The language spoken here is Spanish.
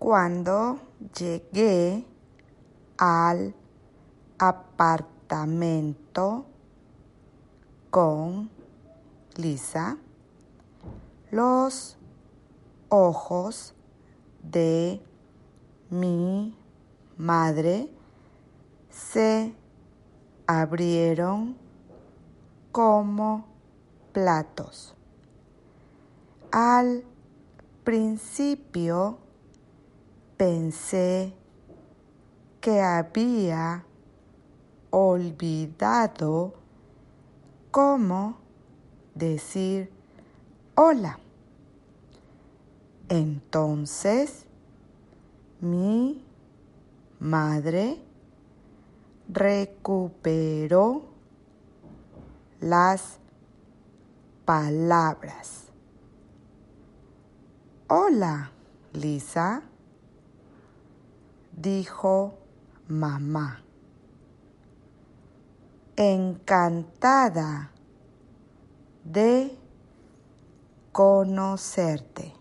Cuando llegué al apartamento con Lisa, los ojos de mi madre se abrieron como platos. Al principio pensé que había olvidado cómo decir hola. Entonces mi madre recuperó las palabras. Hola, Lisa, dijo mamá. Encantada de conocerte.